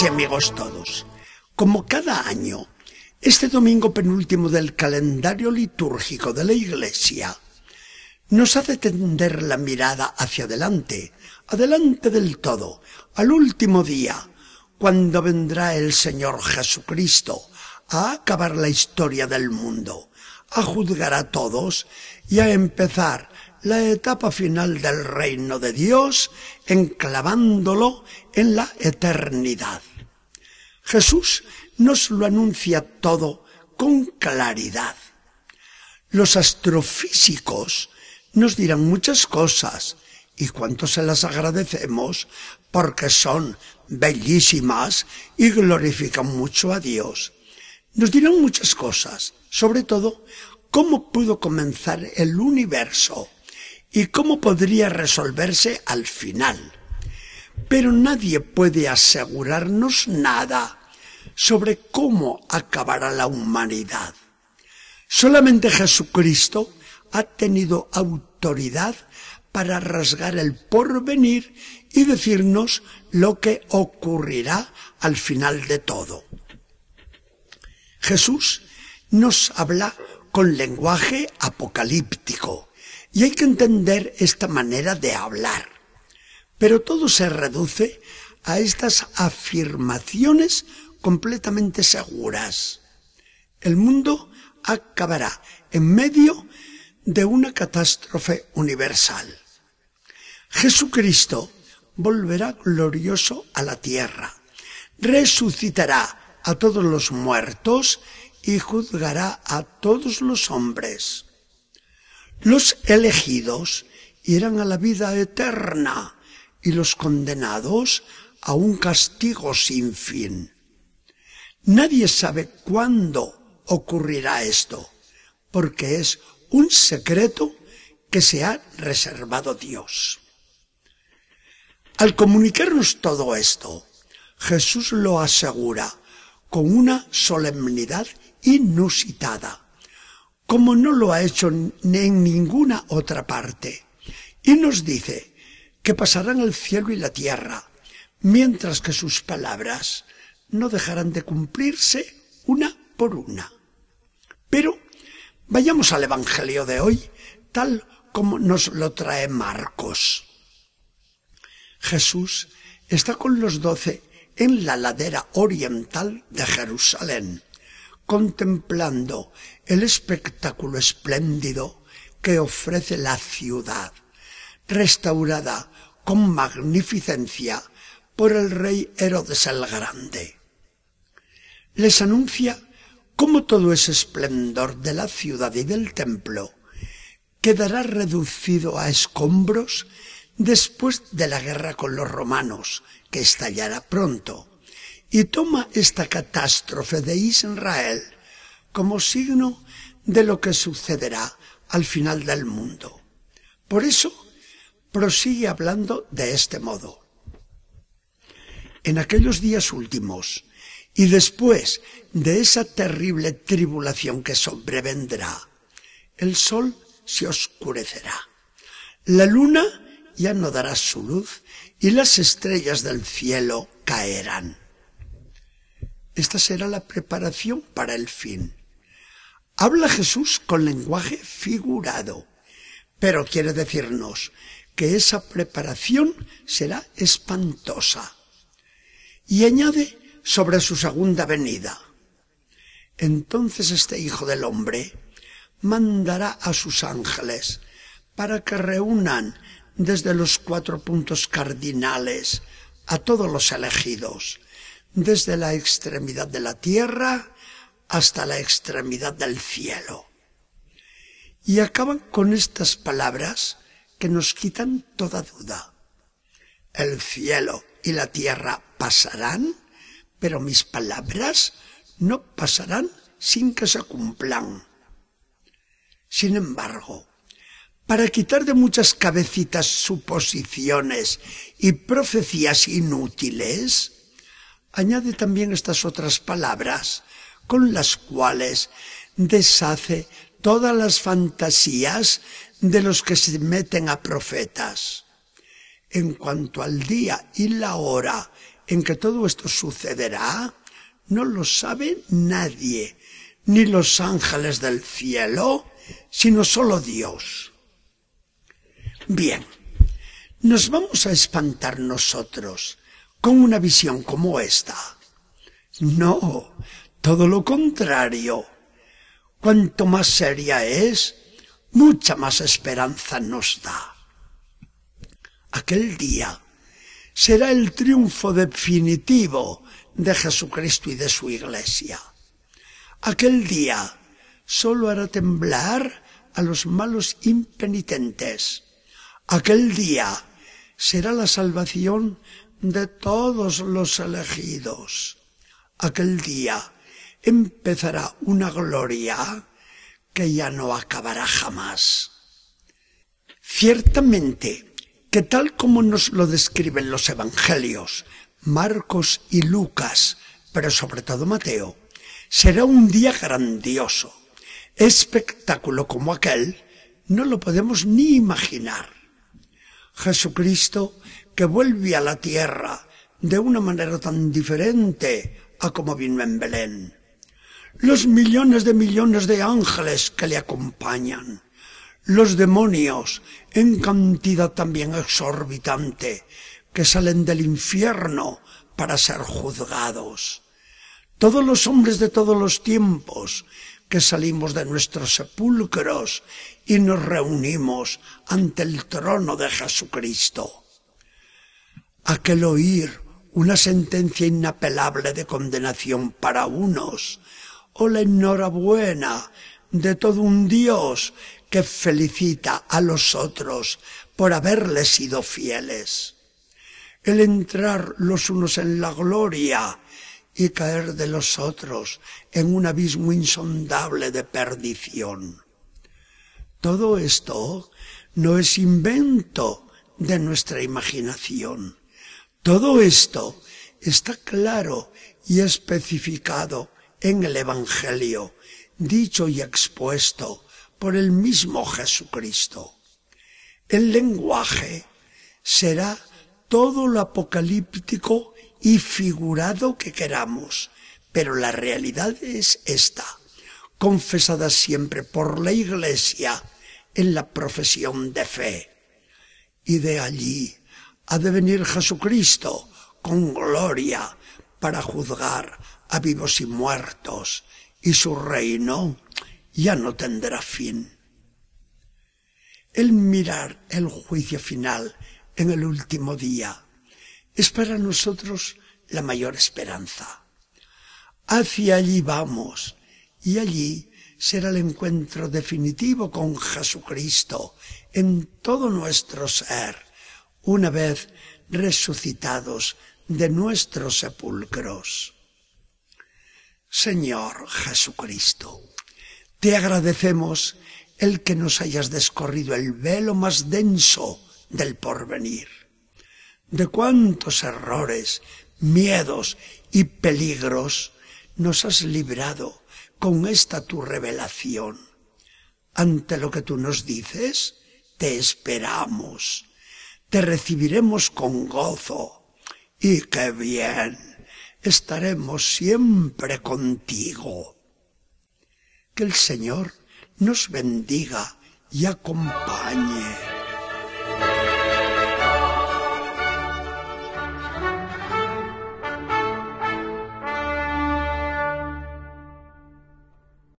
Y amigos todos, como cada año, este domingo penúltimo del calendario litúrgico de la Iglesia nos hace tender la mirada hacia adelante, adelante del todo, al último día, cuando vendrá el Señor Jesucristo a acabar la historia del mundo, a juzgar a todos y a empezar la etapa final del reino de Dios, enclavándolo en la eternidad. Jesús nos lo anuncia todo con claridad. Los astrofísicos nos dirán muchas cosas y cuánto se las agradecemos porque son bellísimas y glorifican mucho a Dios. Nos dirán muchas cosas, sobre todo cómo pudo comenzar el universo y cómo podría resolverse al final. Pero nadie puede asegurarnos nada sobre cómo acabará la humanidad. Solamente Jesucristo ha tenido autoridad para rasgar el porvenir y decirnos lo que ocurrirá al final de todo. Jesús nos habla con lenguaje apocalíptico y hay que entender esta manera de hablar. Pero todo se reduce a estas afirmaciones completamente seguras. El mundo acabará en medio de una catástrofe universal. Jesucristo volverá glorioso a la tierra, resucitará a todos los muertos y juzgará a todos los hombres. Los elegidos irán a la vida eterna y los condenados a un castigo sin fin. Nadie sabe cuándo ocurrirá esto, porque es un secreto que se ha reservado Dios. Al comunicarnos todo esto, Jesús lo asegura con una solemnidad inusitada, como no lo ha hecho en ninguna otra parte, y nos dice que pasarán el cielo y la tierra, mientras que sus palabras no dejarán de cumplirse una por una. Pero vayamos al Evangelio de hoy, tal como nos lo trae Marcos. Jesús está con los doce en la ladera oriental de Jerusalén, contemplando el espectáculo espléndido que ofrece la ciudad, restaurada con magnificencia por el rey Herodes el Grande. Les anuncia cómo todo ese esplendor de la ciudad y del templo quedará reducido a escombros después de la guerra con los romanos, que estallará pronto, y toma esta catástrofe de Israel como signo de lo que sucederá al final del mundo. Por eso, prosigue hablando de este modo. En aquellos días últimos, y después de esa terrible tribulación que sobrevendrá, el sol se oscurecerá. La luna ya no dará su luz y las estrellas del cielo caerán. Esta será la preparación para el fin. Habla Jesús con lenguaje figurado, pero quiere decirnos que esa preparación será espantosa. Y añade sobre su segunda venida. Entonces este Hijo del Hombre mandará a sus ángeles para que reúnan desde los cuatro puntos cardinales a todos los elegidos, desde la extremidad de la tierra hasta la extremidad del cielo. Y acaban con estas palabras que nos quitan toda duda. El cielo y la tierra pasarán, pero mis palabras no pasarán sin que se cumplan. Sin embargo, para quitar de muchas cabecitas suposiciones y profecías inútiles, añade también estas otras palabras con las cuales deshace todas las fantasías de los que se meten a profetas. En cuanto al día y la hora en que todo esto sucederá, no lo sabe nadie, ni los ángeles del cielo, sino solo Dios. Bien, nos vamos a espantar nosotros con una visión como esta. No, todo lo contrario. Cuanto más seria es, mucha más esperanza nos da. Aquel día será el triunfo definitivo de Jesucristo y de su iglesia. Aquel día solo hará temblar a los malos impenitentes. Aquel día será la salvación de todos los elegidos. Aquel día empezará una gloria que ya no acabará jamás. Ciertamente que tal como nos lo describen los evangelios, Marcos y Lucas, pero sobre todo Mateo, será un día grandioso. Espectáculo como aquel no lo podemos ni imaginar. Jesucristo que vuelve a la tierra de una manera tan diferente a como vino en Belén. Los millones de millones de ángeles que le acompañan. Los demonios en cantidad también exorbitante que salen del infierno para ser juzgados. Todos los hombres de todos los tiempos que salimos de nuestros sepulcros y nos reunimos ante el trono de Jesucristo. Aquel oír una sentencia inapelable de condenación para unos, o la enhorabuena de todo un Dios que felicita a los otros por haberles sido fieles. El entrar los unos en la gloria y caer de los otros en un abismo insondable de perdición. Todo esto no es invento de nuestra imaginación. Todo esto está claro y especificado en el Evangelio, dicho y expuesto por el mismo Jesucristo. El lenguaje será todo lo apocalíptico y figurado que queramos, pero la realidad es esta, confesada siempre por la Iglesia en la profesión de fe. Y de allí ha de venir Jesucristo con gloria para juzgar a vivos y muertos, y su reino ya no tendrá fin. El mirar el juicio final en el último día es para nosotros la mayor esperanza. Hacia allí vamos y allí será el encuentro definitivo con Jesucristo en todo nuestro ser, una vez resucitados de nuestros sepulcros. Señor Jesucristo, te agradecemos el que nos hayas descorrido el velo más denso del porvenir. De cuántos errores, miedos y peligros nos has librado con esta tu revelación. Ante lo que tú nos dices, te esperamos, te recibiremos con gozo y qué bien, estaremos siempre contigo. Que el Señor nos bendiga y acompañe.